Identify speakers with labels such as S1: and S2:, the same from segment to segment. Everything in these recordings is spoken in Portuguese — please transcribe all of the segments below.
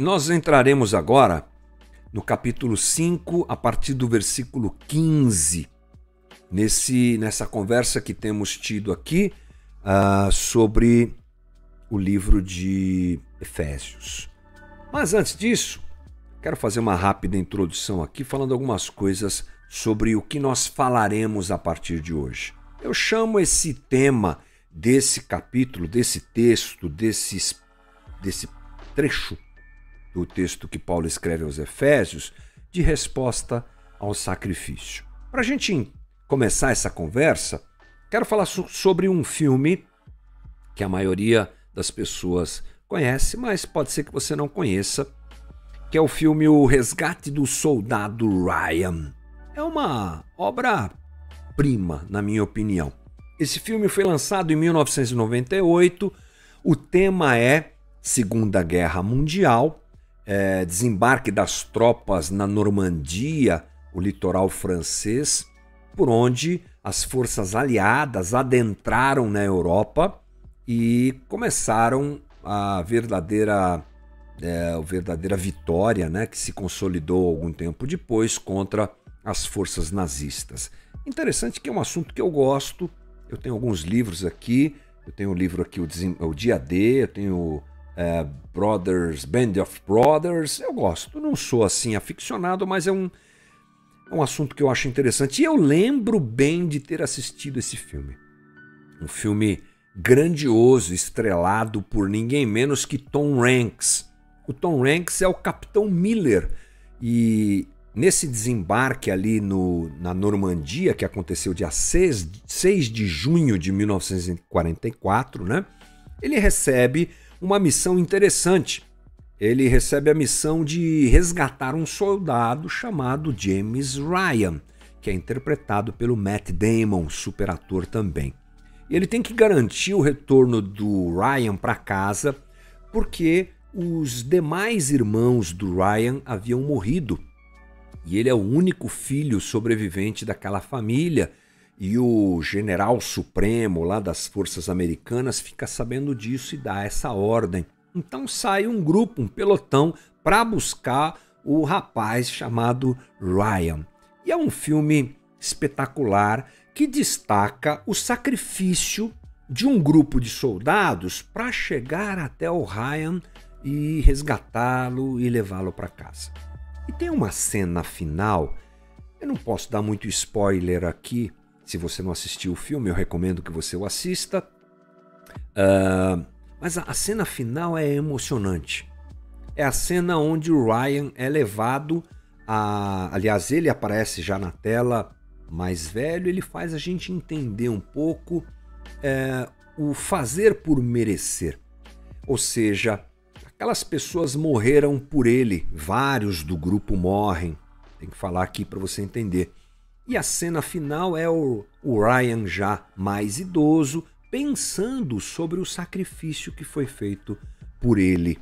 S1: nós entraremos agora no capítulo 5, a partir do versículo 15, nesse, nessa conversa que temos tido aqui uh, sobre o livro de Efésios. Mas antes disso, quero fazer uma rápida introdução aqui, falando algumas coisas sobre o que nós falaremos a partir de hoje. Eu chamo esse tema desse capítulo, desse texto, desse, desse trecho do texto que Paulo escreve aos Efésios, de resposta ao sacrifício. Para a gente começar essa conversa, quero falar so sobre um filme que a maioria das pessoas conhece, mas pode ser que você não conheça, que é o filme O Resgate do Soldado Ryan. É uma obra-prima, na minha opinião. Esse filme foi lançado em 1998. O tema é Segunda Guerra Mundial, é, desembarque das tropas na Normandia, o litoral francês, por onde as forças aliadas adentraram na Europa e começaram a verdadeira, é, a verdadeira vitória, né, que se consolidou algum tempo depois contra as forças nazistas. Interessante que é um assunto que eu gosto. Eu tenho alguns livros aqui. Eu tenho o livro aqui, o, o Dia D, eu tenho é, Brothers, Band of Brothers. Eu gosto, não sou assim aficionado, mas é um, é um assunto que eu acho interessante. E eu lembro bem de ter assistido esse filme. Um filme grandioso, estrelado por ninguém menos que Tom Hanks. O Tom Hanks é o Capitão Miller e nesse desembarque ali no, na Normandia, que aconteceu dia 6, 6 de junho de 1944, né? Ele recebe uma missão interessante. Ele recebe a missão de resgatar um soldado chamado James Ryan, que é interpretado pelo Matt Damon, super ator também. Ele tem que garantir o retorno do Ryan para casa, porque os demais irmãos do Ryan haviam morrido. E ele é o único filho sobrevivente daquela família e o general supremo lá das forças americanas fica sabendo disso e dá essa ordem. Então sai um grupo, um pelotão, para buscar o rapaz chamado Ryan. E é um filme espetacular que destaca o sacrifício de um grupo de soldados para chegar até o Ryan e resgatá-lo e levá-lo para casa. E tem uma cena final, eu não posso dar muito spoiler aqui, se você não assistiu o filme, eu recomendo que você o assista. Uh, mas a, a cena final é emocionante. É a cena onde o Ryan é levado a. Aliás, ele aparece já na tela mais velho, ele faz a gente entender um pouco é, o fazer por merecer. Ou seja, aquelas pessoas morreram por ele, vários do grupo morrem. Tem que falar aqui para você entender. E a cena final é o, o Ryan já mais idoso, pensando sobre o sacrifício que foi feito por ele,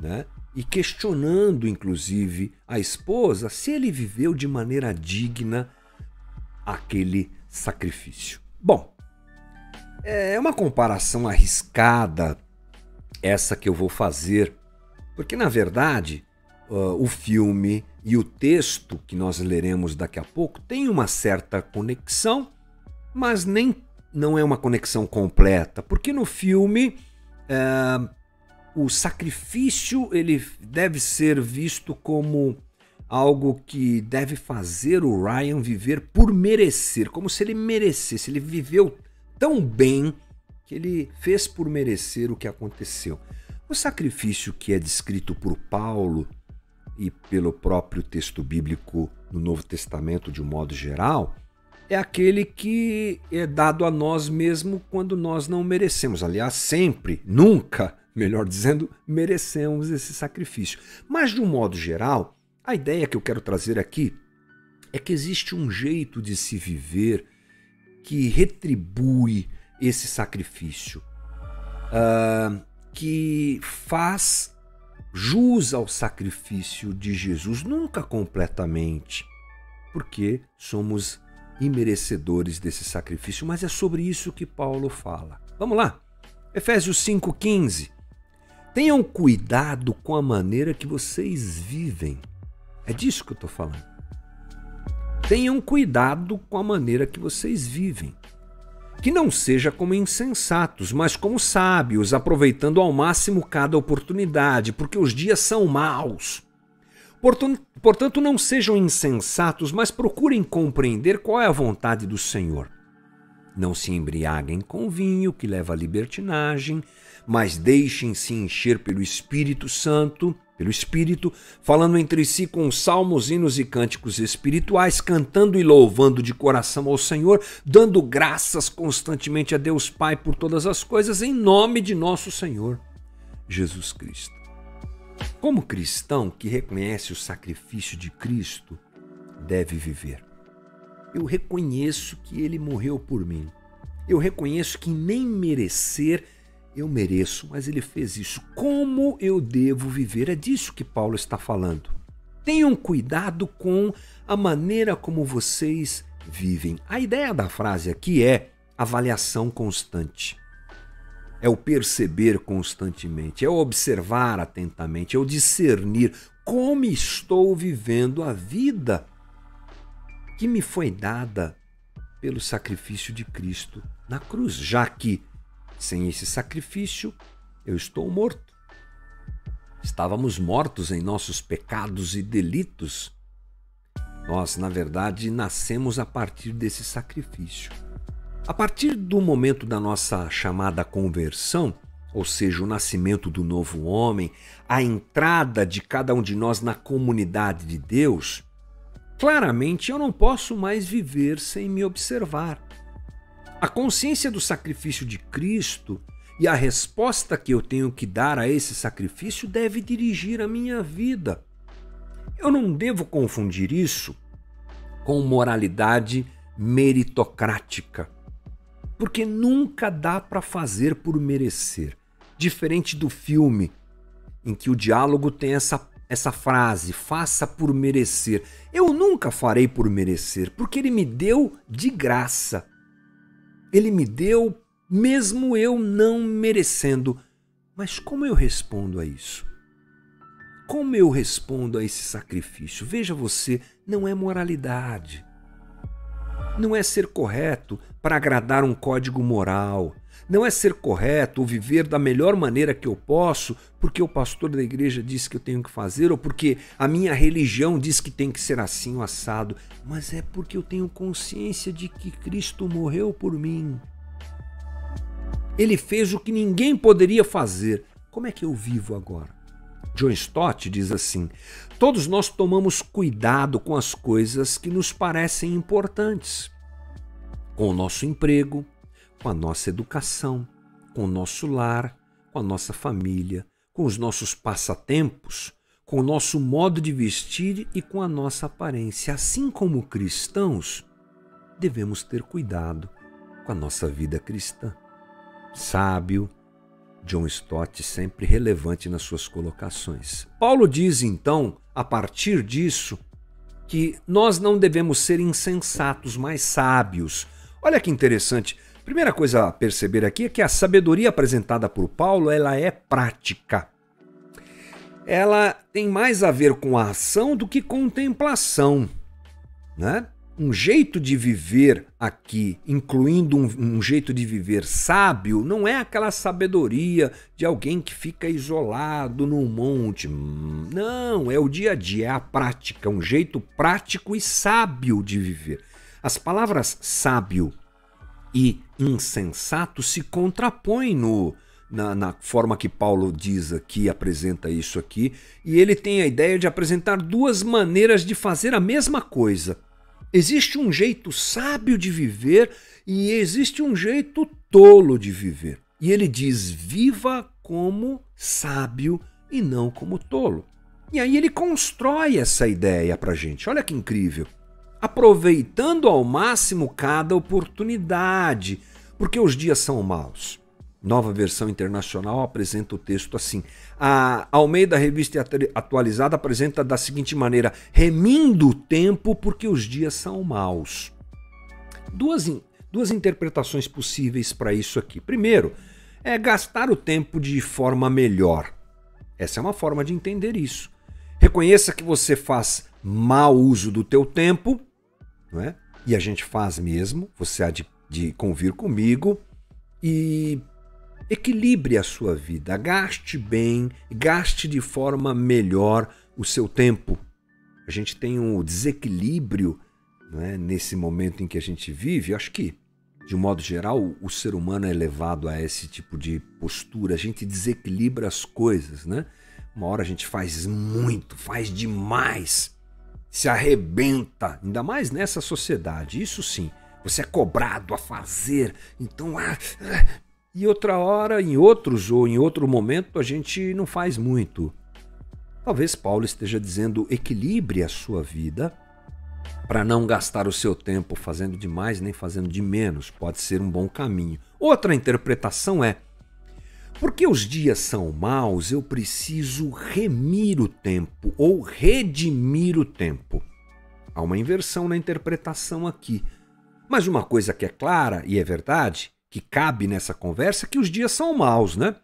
S1: né? E questionando, inclusive, a esposa se ele viveu de maneira digna aquele sacrifício. Bom, é uma comparação arriscada essa que eu vou fazer, porque na verdade uh, o filme e o texto que nós leremos daqui a pouco tem uma certa conexão, mas nem não é uma conexão completa, porque no filme uh, o sacrifício ele deve ser visto como algo que deve fazer o Ryan viver por merecer, como se ele merecesse, ele viveu tão bem que ele fez por merecer o que aconteceu. O sacrifício que é descrito por Paulo e pelo próprio texto bíblico no Novo Testamento de um modo geral, é aquele que é dado a nós mesmo quando nós não merecemos. Aliás, sempre, nunca, melhor dizendo, merecemos esse sacrifício. Mas de um modo geral, a ideia que eu quero trazer aqui é que existe um jeito de se viver que retribui esse sacrifício, uh, que faz jus ao sacrifício de Jesus, nunca completamente, porque somos imerecedores desse sacrifício, mas é sobre isso que Paulo fala. Vamos lá? Efésios 5,15. Tenham cuidado com a maneira que vocês vivem. É disso que eu estou falando. Tenham cuidado com a maneira que vocês vivem. Que não seja como insensatos, mas como sábios, aproveitando ao máximo cada oportunidade, porque os dias são maus. Portanto, não sejam insensatos, mas procurem compreender qual é a vontade do Senhor. Não se embriaguem com vinho, que leva à libertinagem, mas deixem-se encher pelo Espírito Santo, pelo Espírito, falando entre si com salmos, hinos e cânticos espirituais, cantando e louvando de coração ao Senhor, dando graças constantemente a Deus Pai por todas as coisas, em nome de nosso Senhor Jesus Cristo. Como cristão que reconhece o sacrifício de Cristo, deve viver. Eu reconheço que ele morreu por mim. Eu reconheço que nem merecer eu mereço, mas ele fez isso. Como eu devo viver? É disso que Paulo está falando. Tenham cuidado com a maneira como vocês vivem. A ideia da frase aqui é avaliação constante. É o perceber constantemente, é o observar atentamente, é o discernir como estou vivendo a vida que me foi dada pelo sacrifício de Cristo na cruz, já que sem esse sacrifício, eu estou morto. Estávamos mortos em nossos pecados e delitos. Nós, na verdade, nascemos a partir desse sacrifício. A partir do momento da nossa chamada conversão, ou seja, o nascimento do novo homem, a entrada de cada um de nós na comunidade de Deus, claramente eu não posso mais viver sem me observar. A consciência do sacrifício de Cristo e a resposta que eu tenho que dar a esse sacrifício deve dirigir a minha vida. Eu não devo confundir isso com moralidade meritocrática, porque nunca dá para fazer por merecer. Diferente do filme, em que o diálogo tem essa, essa frase: faça por merecer. Eu nunca farei por merecer, porque ele me deu de graça. Ele me deu, mesmo eu não merecendo. Mas como eu respondo a isso? Como eu respondo a esse sacrifício? Veja você, não é moralidade. Não é ser correto para agradar um código moral. Não é ser correto ou viver da melhor maneira que eu posso porque o pastor da igreja disse que eu tenho que fazer ou porque a minha religião diz que tem que ser assim o assado, mas é porque eu tenho consciência de que Cristo morreu por mim. Ele fez o que ninguém poderia fazer. Como é que eu vivo agora? John Stott diz assim: Todos nós tomamos cuidado com as coisas que nos parecem importantes. Com o nosso emprego, com a nossa educação, com o nosso lar, com a nossa família, com os nossos passatempos, com o nosso modo de vestir e com a nossa aparência. Assim como cristãos, devemos ter cuidado com a nossa vida cristã. Sábio, John Stott sempre relevante nas suas colocações. Paulo diz então, a partir disso, que nós não devemos ser insensatos, mas sábios. Olha que interessante. Primeira coisa a perceber aqui é que a sabedoria apresentada por Paulo, ela é prática. Ela tem mais a ver com a ação do que contemplação, né? Um jeito de viver aqui, incluindo um, um jeito de viver sábio, não é aquela sabedoria de alguém que fica isolado num monte. Não, é o dia a dia, é a prática, um jeito prático e sábio de viver. As palavras sábio e insensato se contrapõe no, na, na, forma que Paulo diz aqui, apresenta isso aqui, e ele tem a ideia de apresentar duas maneiras de fazer a mesma coisa. Existe um jeito sábio de viver e existe um jeito tolo de viver. E ele diz: viva como sábio e não como tolo. E aí ele constrói essa ideia para gente. Olha que incrível aproveitando ao máximo cada oportunidade, porque os dias são maus. Nova versão internacional apresenta o texto assim. A Almeida Revista Atualizada apresenta da seguinte maneira: remindo o tempo porque os dias são maus. Duas, duas interpretações possíveis para isso aqui. Primeiro, é gastar o tempo de forma melhor. Essa é uma forma de entender isso. Reconheça que você faz mau uso do teu tempo, não é? E a gente faz mesmo, você há de, de convir comigo e equilibre a sua vida, gaste bem, gaste de forma melhor o seu tempo. A gente tem um desequilíbrio é, nesse momento em que a gente vive, acho que de um modo geral, o ser humano é levado a esse tipo de postura. A gente desequilibra as coisas, né? Uma hora a gente faz muito, faz demais, se arrebenta, ainda mais nessa sociedade. Isso sim, você é cobrado a fazer. Então, ah, ah, e outra hora, em outros ou em outro momento, a gente não faz muito. Talvez Paulo esteja dizendo: equilibre a sua vida para não gastar o seu tempo fazendo demais nem fazendo de menos. Pode ser um bom caminho. Outra interpretação é: porque os dias são maus, eu preciso remir o tempo ou redimir o tempo. Há uma inversão na interpretação aqui. Mas uma coisa que é clara e é verdade, que cabe nessa conversa, é que os dias são maus, né?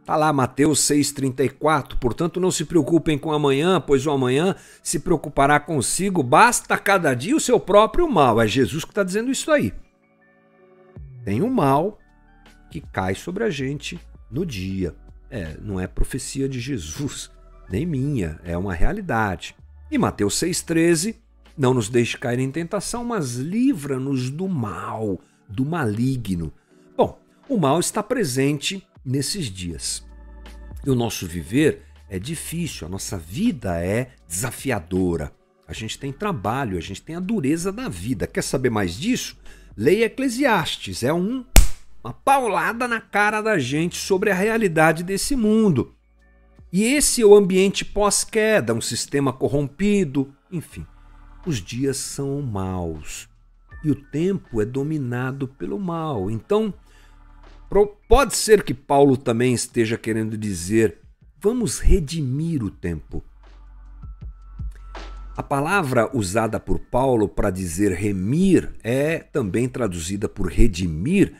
S1: Está lá Mateus 6,34. Portanto, não se preocupem com amanhã, pois o amanhã se preocupará consigo. Basta cada dia o seu próprio mal. É Jesus que está dizendo isso aí. Tem um mal que cai sobre a gente no dia. É, não é profecia de Jesus, nem minha, é uma realidade. E Mateus 6,13. Não nos deixe cair em tentação, mas livra-nos do mal, do maligno. Bom, o mal está presente nesses dias. E o nosso viver é difícil, a nossa vida é desafiadora. A gente tem trabalho, a gente tem a dureza da vida. Quer saber mais disso? Leia Eclesiastes, é um, uma paulada na cara da gente sobre a realidade desse mundo. E esse é o ambiente pós-queda, um sistema corrompido, enfim. Os dias são maus e o tempo é dominado pelo mal. Então, Pode ser que Paulo também esteja querendo dizer: vamos redimir o tempo. A palavra usada por Paulo para dizer remir é também traduzida por redimir,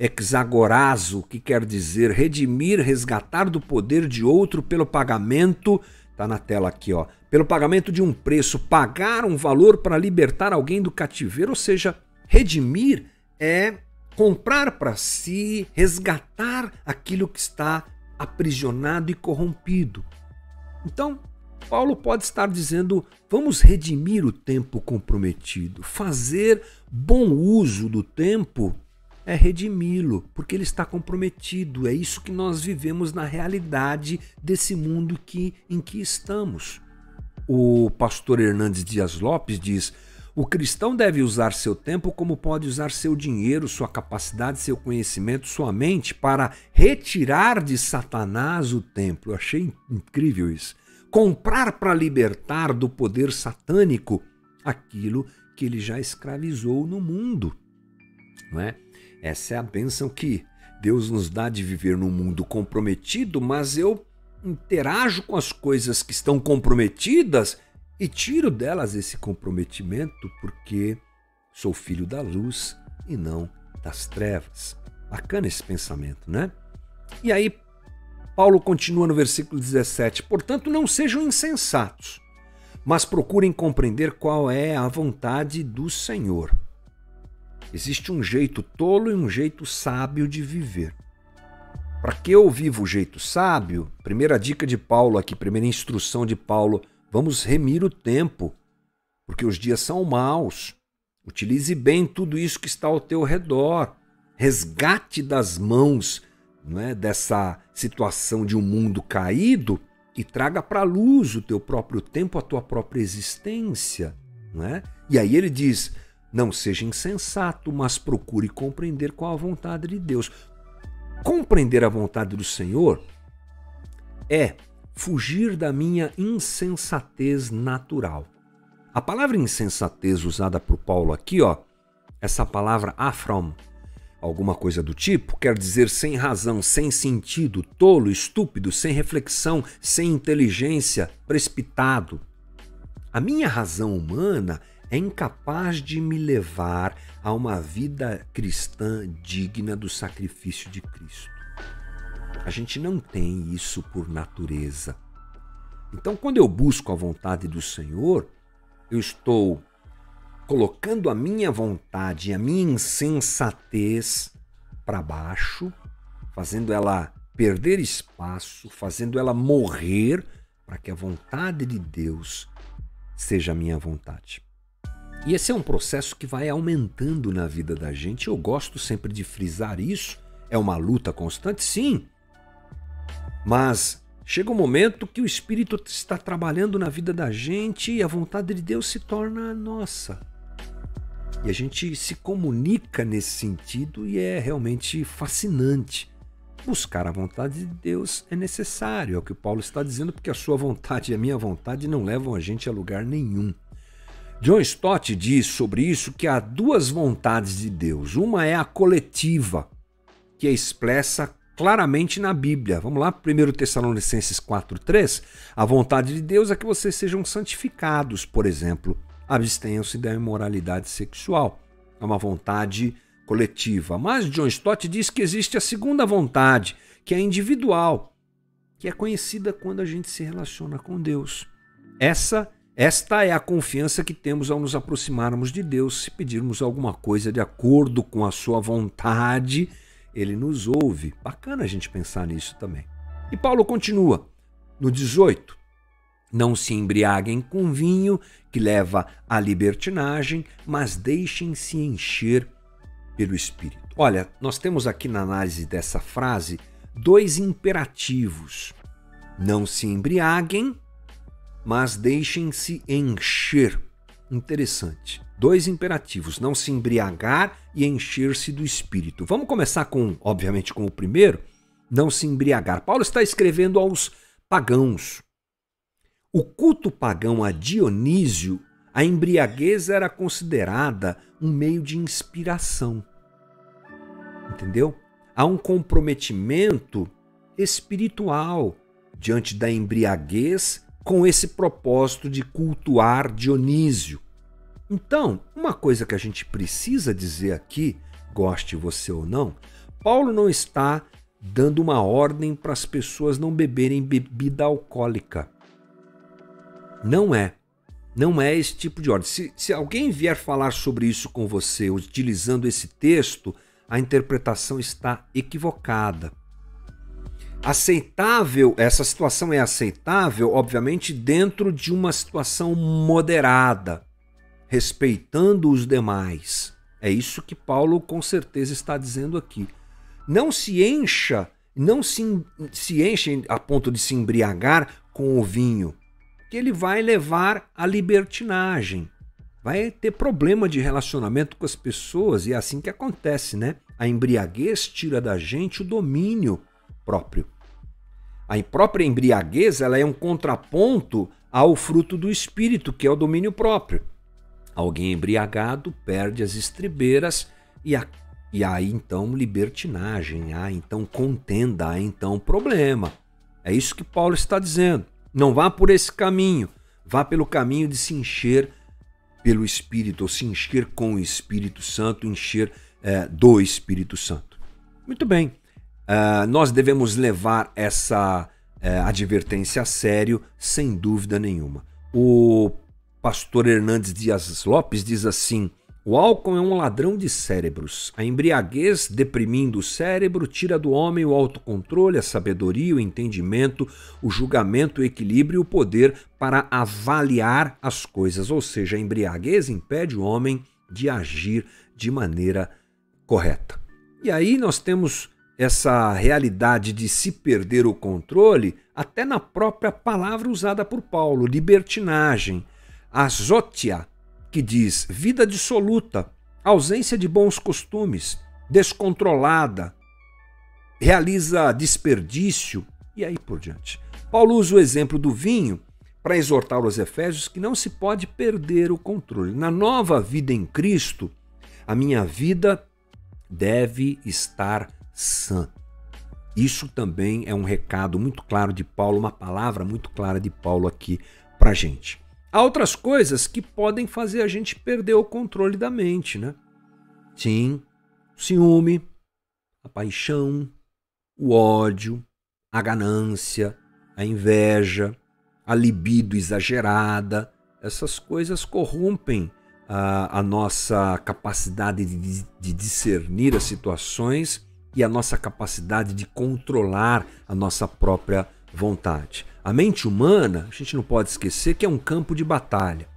S1: exagorazo, que quer dizer redimir, resgatar do poder de outro pelo pagamento, tá na tela aqui, ó, pelo pagamento de um preço, pagar um valor para libertar alguém do cativeiro, ou seja, redimir é comprar para si, resgatar aquilo que está aprisionado e corrompido. Então, Paulo pode estar dizendo: vamos redimir o tempo comprometido. Fazer bom uso do tempo é redimi-lo, porque ele está comprometido. É isso que nós vivemos na realidade desse mundo que, em que estamos. O pastor Hernandes Dias Lopes diz: o cristão deve usar seu tempo como pode usar seu dinheiro, sua capacidade, seu conhecimento, sua mente para retirar de Satanás o templo. Eu achei incrível isso. Comprar para libertar do poder satânico aquilo que ele já escravizou no mundo. Não é? Essa é a bênção que Deus nos dá de viver num mundo comprometido, mas eu interajo com as coisas que estão comprometidas e tiro delas esse comprometimento porque sou filho da luz e não das trevas. Bacana esse pensamento, né? E aí, Paulo continua no versículo 17: Portanto, não sejam insensatos, mas procurem compreender qual é a vontade do Senhor. Existe um jeito tolo e um jeito sábio de viver. Para que eu viva o jeito sábio, primeira dica de Paulo aqui, primeira instrução de Paulo Vamos remir o tempo, porque os dias são maus. Utilize bem tudo isso que está ao teu redor. Resgate das mãos é, dessa situação de um mundo caído e traga para a luz o teu próprio tempo, a tua própria existência. Não é? E aí ele diz: não seja insensato, mas procure compreender qual a vontade de Deus. Compreender a vontade do Senhor é fugir da minha insensatez natural. A palavra insensatez usada por Paulo aqui, ó, essa palavra afrom, alguma coisa do tipo, quer dizer sem razão, sem sentido, tolo, estúpido, sem reflexão, sem inteligência, precipitado. A minha razão humana é incapaz de me levar a uma vida cristã digna do sacrifício de Cristo. A gente não tem isso por natureza. Então, quando eu busco a vontade do Senhor, eu estou colocando a minha vontade, a minha insensatez para baixo, fazendo ela perder espaço, fazendo ela morrer para que a vontade de Deus seja a minha vontade. E esse é um processo que vai aumentando na vida da gente. Eu gosto sempre de frisar isso. É uma luta constante, sim. Mas chega um momento que o Espírito está trabalhando na vida da gente e a vontade de Deus se torna nossa. E a gente se comunica nesse sentido e é realmente fascinante. Buscar a vontade de Deus é necessário, é o que Paulo está dizendo, porque a sua vontade e a minha vontade não levam a gente a lugar nenhum. John Stott diz sobre isso que há duas vontades de Deus. Uma é a coletiva, que é expressa claramente na Bíblia. Vamos lá, 1 Tessalonicenses 4,3. A vontade de Deus é que vocês sejam santificados, por exemplo, abstenham-se da imoralidade sexual. É uma vontade coletiva. Mas John Stott diz que existe a segunda vontade, que é individual, que é conhecida quando a gente se relaciona com Deus. Essa esta é a confiança que temos ao nos aproximarmos de Deus. Se pedirmos alguma coisa de acordo com a sua vontade, ele nos ouve. Bacana a gente pensar nisso também. E Paulo continua no 18. Não se embriaguem com vinho, que leva à libertinagem, mas deixem-se encher pelo Espírito. Olha, nós temos aqui na análise dessa frase dois imperativos. Não se embriaguem, mas deixem-se encher. Interessante. Dois imperativos: não se embriagar e encher-se do espírito. Vamos começar com, obviamente, com o primeiro, não se embriagar. Paulo está escrevendo aos pagãos. O culto pagão a Dionísio, a embriaguez era considerada um meio de inspiração entendeu? Há um comprometimento espiritual diante da embriaguez com esse propósito de cultuar Dionísio. Então, uma coisa que a gente precisa dizer aqui, goste você ou não, Paulo não está dando uma ordem para as pessoas não beberem bebida alcoólica. Não é. Não é esse tipo de ordem. Se, se alguém vier falar sobre isso com você utilizando esse texto, a interpretação está equivocada. Aceitável, essa situação é aceitável, obviamente, dentro de uma situação moderada, respeitando os demais. É isso que Paulo com certeza está dizendo aqui. Não se encha, não se, se enche a ponto de se embriagar com o vinho, que ele vai levar à libertinagem vai ter problema de relacionamento com as pessoas e é assim que acontece, né? A embriaguez tira da gente o domínio próprio. A própria embriaguez ela é um contraponto ao fruto do espírito, que é o domínio próprio. Alguém embriagado perde as estribeiras e, a, e aí então libertinagem, há então contenda, há então problema. É isso que Paulo está dizendo. Não vá por esse caminho, vá pelo caminho de se encher pelo Espírito, ou se encher com o Espírito Santo, encher é, do Espírito Santo. Muito bem, uh, nós devemos levar essa uh, advertência a sério, sem dúvida nenhuma. O pastor Hernandes Dias Lopes diz assim: o álcool é um ladrão de cérebros. A embriaguez, deprimindo o cérebro, tira do homem o autocontrole, a sabedoria, o entendimento, o julgamento, o equilíbrio e o poder para avaliar as coisas. Ou seja, a embriaguez impede o homem de agir de maneira correta. E aí nós temos essa realidade de se perder o controle até na própria palavra usada por Paulo, libertinagem. Azotia que diz vida dissoluta, ausência de bons costumes, descontrolada, realiza desperdício e aí por diante. Paulo usa o exemplo do vinho para exortar os Efésios que não se pode perder o controle. Na nova vida em Cristo, a minha vida deve estar sã. Isso também é um recado muito claro de Paulo, uma palavra muito clara de Paulo aqui para gente. Há outras coisas que podem fazer a gente perder o controle da mente, né? Sim, o ciúme, a paixão, o ódio, a ganância, a inveja, a libido exagerada. Essas coisas corrompem a, a nossa capacidade de, de discernir as situações e a nossa capacidade de controlar a nossa própria vontade. A mente humana, a gente não pode esquecer que é um campo de batalha.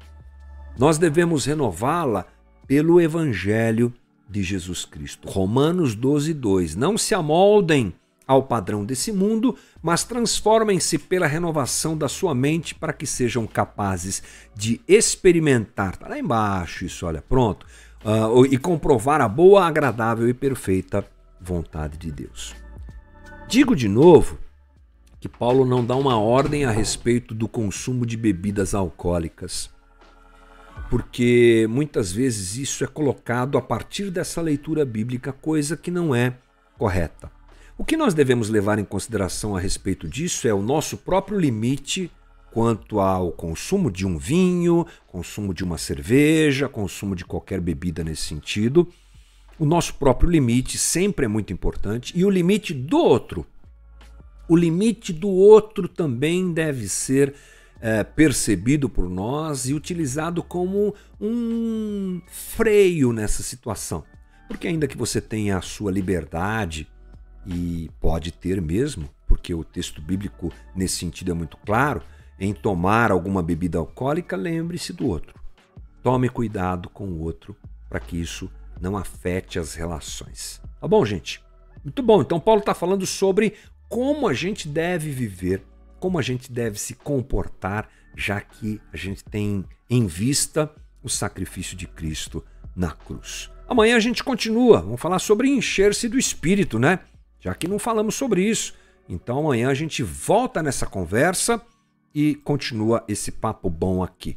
S1: Nós devemos renová-la pelo Evangelho de Jesus Cristo. Romanos 12, 2. Não se amoldem ao padrão desse mundo, mas transformem-se pela renovação da sua mente para que sejam capazes de experimentar. Está lá embaixo isso, olha, pronto. Uh, e comprovar a boa, agradável e perfeita vontade de Deus. Digo de novo que Paulo não dá uma ordem a respeito do consumo de bebidas alcoólicas porque muitas vezes isso é colocado a partir dessa leitura bíblica, coisa que não é correta. O que nós devemos levar em consideração a respeito disso é o nosso próprio limite quanto ao consumo de um vinho, consumo de uma cerveja, consumo de qualquer bebida nesse sentido. O nosso próprio limite sempre é muito importante e o limite do outro. O limite do outro também deve ser é, percebido por nós e utilizado como um freio nessa situação. Porque, ainda que você tenha a sua liberdade, e pode ter mesmo, porque o texto bíblico nesse sentido é muito claro, em tomar alguma bebida alcoólica, lembre-se do outro. Tome cuidado com o outro para que isso não afete as relações. Tá bom, gente? Muito bom. Então, Paulo está falando sobre como a gente deve viver como a gente deve se comportar, já que a gente tem em vista o sacrifício de Cristo na cruz. Amanhã a gente continua, vamos falar sobre encher-se do Espírito, né? Já que não falamos sobre isso. Então amanhã a gente volta nessa conversa e continua esse papo bom aqui.